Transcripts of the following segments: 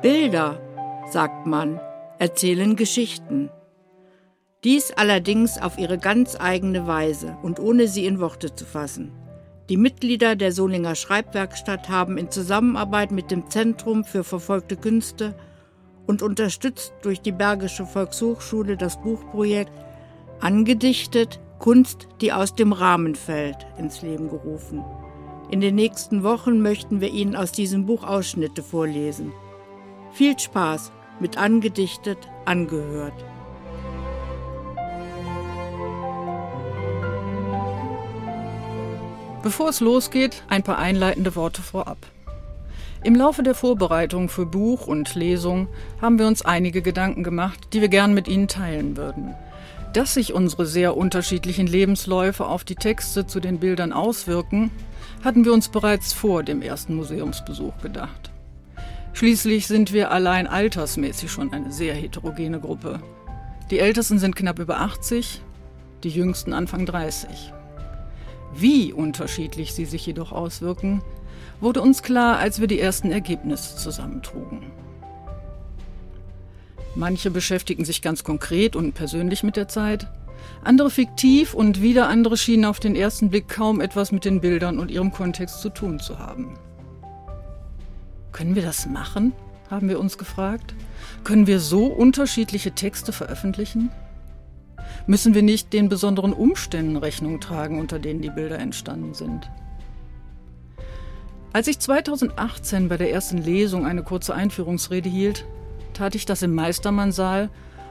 Bilder, sagt man, erzählen Geschichten. Dies allerdings auf ihre ganz eigene Weise und ohne sie in Worte zu fassen. Die Mitglieder der Solinger Schreibwerkstatt haben in Zusammenarbeit mit dem Zentrum für verfolgte Künste und unterstützt durch die Bergische Volkshochschule das Buchprojekt Angedichtet Kunst, die aus dem Rahmen fällt, ins Leben gerufen. In den nächsten Wochen möchten wir Ihnen aus diesem Buch Ausschnitte vorlesen. Viel Spaß mit Angedichtet angehört. Bevor es losgeht, ein paar einleitende Worte vorab. Im Laufe der Vorbereitung für Buch und Lesung haben wir uns einige Gedanken gemacht, die wir gern mit Ihnen teilen würden. Dass sich unsere sehr unterschiedlichen Lebensläufe auf die Texte zu den Bildern auswirken, hatten wir uns bereits vor dem ersten Museumsbesuch gedacht. Schließlich sind wir allein altersmäßig schon eine sehr heterogene Gruppe. Die Ältesten sind knapp über 80, die Jüngsten Anfang 30. Wie unterschiedlich sie sich jedoch auswirken, wurde uns klar, als wir die ersten Ergebnisse zusammentrugen. Manche beschäftigen sich ganz konkret und persönlich mit der Zeit, andere fiktiv und wieder andere schienen auf den ersten Blick kaum etwas mit den Bildern und ihrem Kontext zu tun zu haben. Können wir das machen? haben wir uns gefragt. Können wir so unterschiedliche Texte veröffentlichen? Müssen wir nicht den besonderen Umständen Rechnung tragen, unter denen die Bilder entstanden sind? Als ich 2018 bei der ersten Lesung eine kurze Einführungsrede hielt, tat ich das im Meistermann-Saal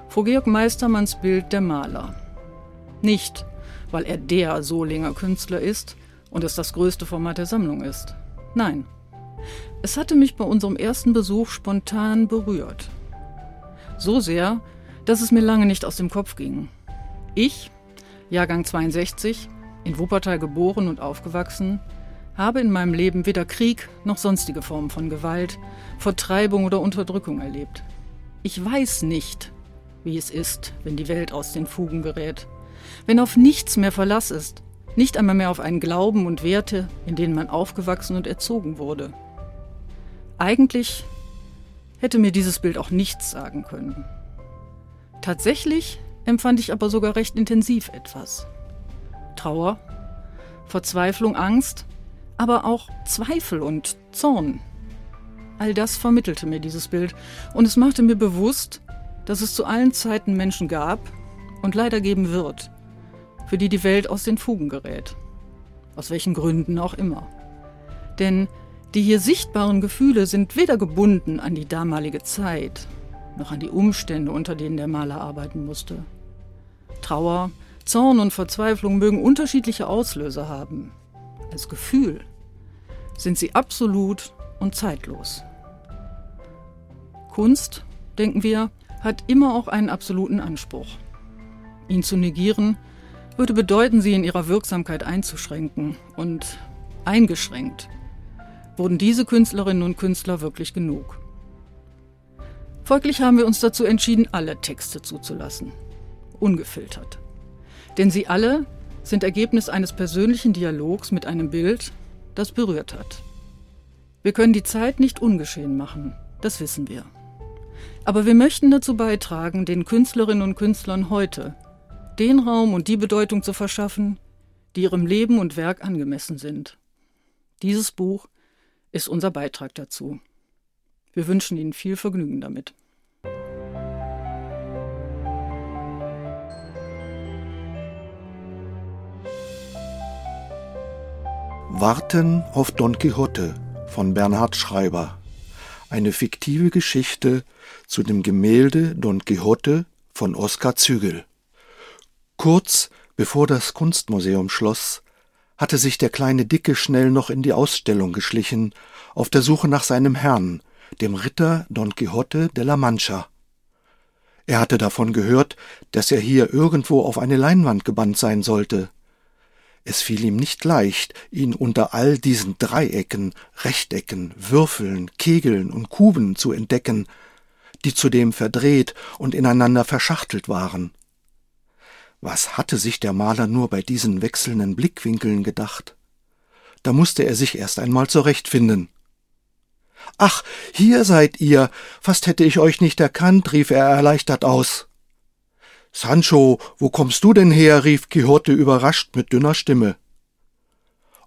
vor Georg Meistermanns Bild Der Maler. Nicht, weil er der Solinger Künstler ist und es das größte Format der Sammlung ist. Nein, es hatte mich bei unserem ersten Besuch spontan berührt. So sehr, dass es mir lange nicht aus dem Kopf ging. Ich, Jahrgang 62, in Wuppertal geboren und aufgewachsen, habe in meinem Leben weder Krieg noch sonstige Formen von Gewalt, Vertreibung oder Unterdrückung erlebt. Ich weiß nicht, wie es ist, wenn die Welt aus den Fugen gerät, wenn auf nichts mehr Verlass ist, nicht einmal mehr auf einen Glauben und Werte, in denen man aufgewachsen und erzogen wurde. Eigentlich hätte mir dieses Bild auch nichts sagen können. Tatsächlich empfand ich aber sogar recht intensiv etwas. Trauer, Verzweiflung, Angst, aber auch Zweifel und Zorn. All das vermittelte mir dieses Bild und es machte mir bewusst, dass es zu allen Zeiten Menschen gab und leider geben wird, für die die Welt aus den Fugen gerät. Aus welchen Gründen auch immer. Denn die hier sichtbaren Gefühle sind weder gebunden an die damalige Zeit, noch an die Umstände, unter denen der Maler arbeiten musste. Trauer, Zorn und Verzweiflung mögen unterschiedliche Auslöser haben. Als Gefühl sind sie absolut und zeitlos. Kunst, denken wir, hat immer auch einen absoluten Anspruch. Ihn zu negieren, würde bedeuten, sie in ihrer Wirksamkeit einzuschränken und eingeschränkt wurden diese Künstlerinnen und Künstler wirklich genug. Folglich haben wir uns dazu entschieden, alle Texte zuzulassen, ungefiltert. Denn sie alle sind Ergebnis eines persönlichen Dialogs mit einem Bild, das berührt hat. Wir können die Zeit nicht ungeschehen machen, das wissen wir. Aber wir möchten dazu beitragen, den Künstlerinnen und Künstlern heute den Raum und die Bedeutung zu verschaffen, die ihrem Leben und Werk angemessen sind. Dieses Buch ist unser Beitrag dazu. Wir wünschen Ihnen viel Vergnügen damit. Warten auf Don Quixote von Bernhard Schreiber. Eine fiktive Geschichte zu dem Gemälde Don Quixote von Oskar Zügel. Kurz bevor das Kunstmuseum schloss, hatte sich der kleine Dicke schnell noch in die Ausstellung geschlichen, auf der Suche nach seinem Herrn, dem Ritter Don Quixote de la Mancha. Er hatte davon gehört, dass er hier irgendwo auf eine Leinwand gebannt sein sollte. Es fiel ihm nicht leicht, ihn unter all diesen Dreiecken, Rechtecken, Würfeln, Kegeln und Kuben zu entdecken, die zudem verdreht und ineinander verschachtelt waren. Was hatte sich der Maler nur bei diesen wechselnden Blickwinkeln gedacht? Da musste er sich erst einmal zurechtfinden. Ach, hier seid ihr. Fast hätte ich euch nicht erkannt, rief er erleichtert aus. Sancho, wo kommst du denn her? rief Quixote überrascht mit dünner Stimme.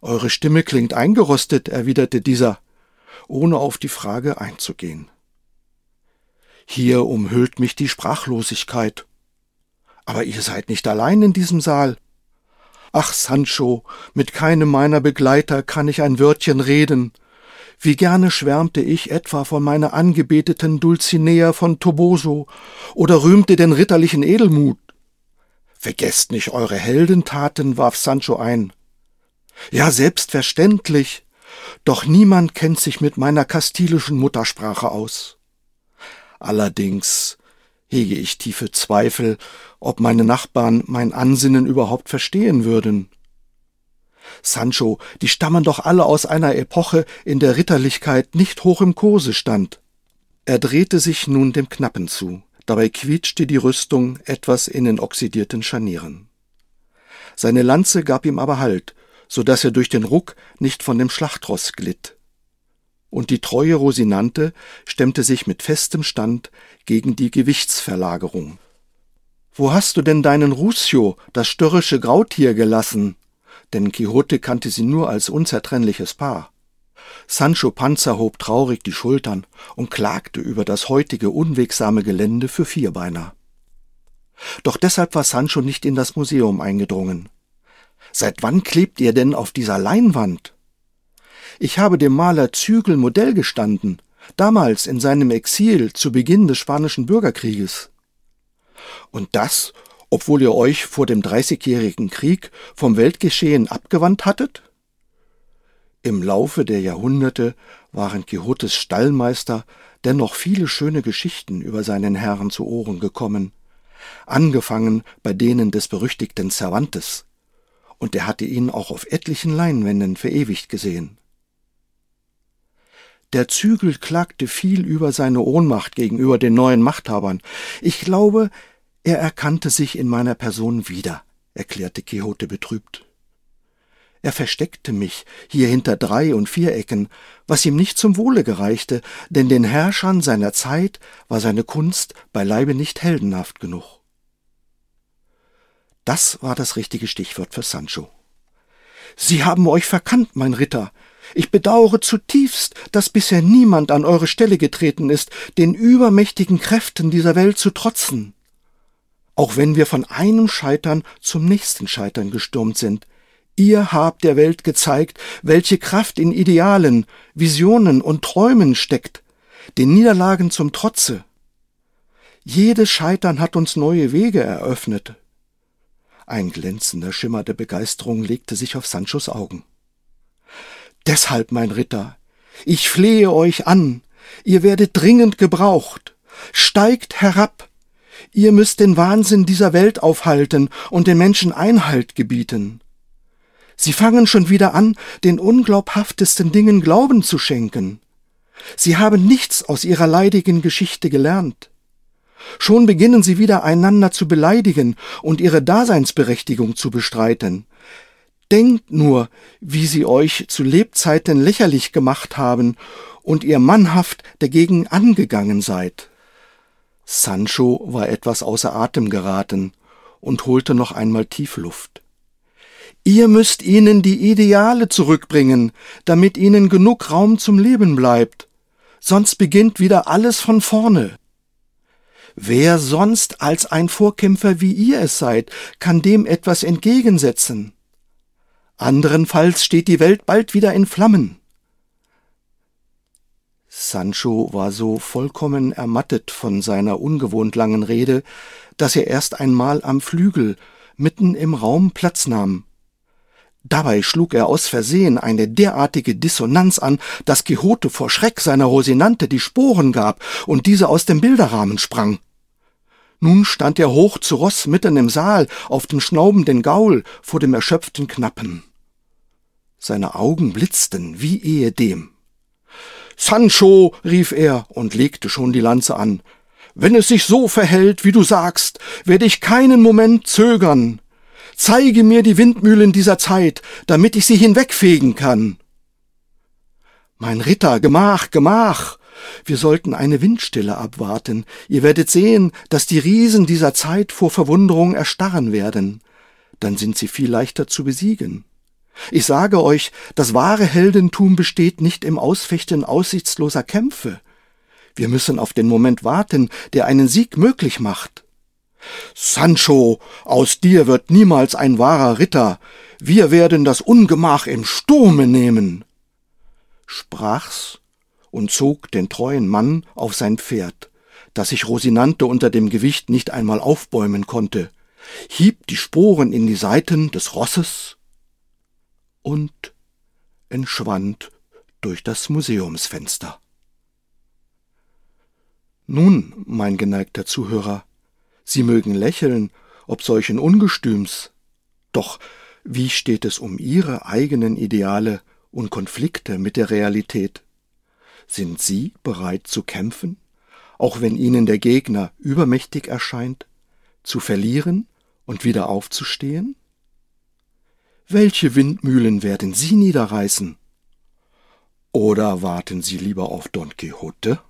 Eure Stimme klingt eingerostet, erwiderte dieser, ohne auf die Frage einzugehen. Hier umhüllt mich die Sprachlosigkeit. Aber ihr seid nicht allein in diesem Saal. Ach, Sancho, mit keinem meiner Begleiter kann ich ein Wörtchen reden. Wie gerne schwärmte ich etwa von meiner angebeteten Dulcinea von Toboso oder rühmte den ritterlichen Edelmut. Vergesst nicht eure Heldentaten, warf Sancho ein. Ja, selbstverständlich. Doch niemand kennt sich mit meiner kastilischen Muttersprache aus. Allerdings hege ich tiefe Zweifel, ob meine Nachbarn mein Ansinnen überhaupt verstehen würden. Sancho, die stammen doch alle aus einer Epoche, in der Ritterlichkeit nicht hoch im Kurse stand. Er drehte sich nun dem Knappen zu, dabei quietschte die Rüstung etwas in den oxidierten Scharnieren. Seine Lanze gab ihm aber Halt, so dass er durch den Ruck nicht von dem Schlachtross glitt. Und die treue Rosinante stemmte sich mit festem Stand gegen die Gewichtsverlagerung. Wo hast du denn deinen Ruscio, das störrische Grautier, gelassen? Denn Quixote kannte sie nur als unzertrennliches Paar. Sancho Panza hob traurig die Schultern und klagte über das heutige unwegsame Gelände für Vierbeiner. Doch deshalb war Sancho nicht in das Museum eingedrungen. Seit wann klebt ihr denn auf dieser Leinwand? Ich habe dem Maler Zügel Modell gestanden, damals in seinem Exil zu Beginn des spanischen Bürgerkrieges. Und das, obwohl ihr euch vor dem Dreißigjährigen Krieg vom Weltgeschehen abgewandt hattet? Im Laufe der Jahrhunderte waren Quixotes Stallmeister dennoch viele schöne Geschichten über seinen Herrn zu Ohren gekommen, angefangen bei denen des berüchtigten Cervantes, und er hatte ihn auch auf etlichen Leinwänden verewigt gesehen. Der Zügel klagte viel über seine Ohnmacht gegenüber den neuen Machthabern. Ich glaube, er erkannte sich in meiner Person wieder, erklärte Quixote betrübt. Er versteckte mich hier hinter drei und vier Ecken, was ihm nicht zum Wohle gereichte, denn den Herrschern seiner Zeit war seine Kunst beileibe nicht heldenhaft genug. Das war das richtige Stichwort für Sancho. Sie haben euch verkannt, mein Ritter. Ich bedauere zutiefst, dass bisher niemand an eure Stelle getreten ist, den übermächtigen Kräften dieser Welt zu trotzen. Auch wenn wir von einem Scheitern zum nächsten Scheitern gestürmt sind, ihr habt der Welt gezeigt, welche Kraft in Idealen, Visionen und Träumen steckt, den Niederlagen zum Trotze. Jedes Scheitern hat uns neue Wege eröffnet, ein glänzender Schimmer der Begeisterung legte sich auf Sanchos Augen. Deshalb, mein Ritter, ich flehe euch an, ihr werdet dringend gebraucht. Steigt herab, ihr müsst den Wahnsinn dieser Welt aufhalten und den Menschen Einhalt gebieten. Sie fangen schon wieder an, den unglaubhaftesten Dingen Glauben zu schenken. Sie haben nichts aus ihrer leidigen Geschichte gelernt. Schon beginnen sie wieder einander zu beleidigen und ihre Daseinsberechtigung zu bestreiten. Denkt nur, wie sie euch zu Lebzeiten lächerlich gemacht haben und ihr mannhaft dagegen angegangen seid. Sancho war etwas außer Atem geraten und holte noch einmal tief Luft. Ihr müsst ihnen die Ideale zurückbringen, damit ihnen genug Raum zum Leben bleibt. Sonst beginnt wieder alles von vorne. Wer sonst als ein Vorkämpfer wie ihr es seid, kann dem etwas entgegensetzen. Anderenfalls steht die Welt bald wieder in Flammen. Sancho war so vollkommen ermattet von seiner ungewohnt langen Rede, dass er erst einmal am Flügel mitten im Raum Platz nahm. Dabei schlug er aus Versehen eine derartige Dissonanz an, dass Quixote vor Schreck seiner Rosinante die Sporen gab und diese aus dem Bilderrahmen sprang. Nun stand er hoch zu Ross mitten im Saal auf dem schnaubenden Gaul vor dem erschöpften Knappen. Seine Augen blitzten wie ehedem. Sancho, rief er und legte schon die Lanze an. Wenn es sich so verhält, wie du sagst, werde ich keinen Moment zögern. Zeige mir die Windmühlen dieser Zeit, damit ich sie hinwegfegen kann. Mein Ritter, Gemach, Gemach! Wir sollten eine Windstille abwarten. Ihr werdet sehen, dass die Riesen dieser Zeit vor Verwunderung erstarren werden. Dann sind sie viel leichter zu besiegen. Ich sage euch, das wahre Heldentum besteht nicht im Ausfechten aussichtsloser Kämpfe. Wir müssen auf den Moment warten, der einen Sieg möglich macht. Sancho, aus dir wird niemals ein wahrer Ritter. Wir werden das Ungemach im Sturme nehmen. Sprach's und zog den treuen Mann auf sein Pferd, das sich Rosinante unter dem Gewicht nicht einmal aufbäumen konnte, hieb die Sporen in die Seiten des Rosses und entschwand durch das Museumsfenster. Nun, mein geneigter Zuhörer, Sie mögen lächeln, ob solchen Ungestüms, doch wie steht es um Ihre eigenen Ideale und Konflikte mit der Realität? Sind Sie bereit zu kämpfen, auch wenn Ihnen der Gegner übermächtig erscheint, zu verlieren und wieder aufzustehen? Welche Windmühlen werden Sie niederreißen? Oder warten Sie lieber auf Don Quixote?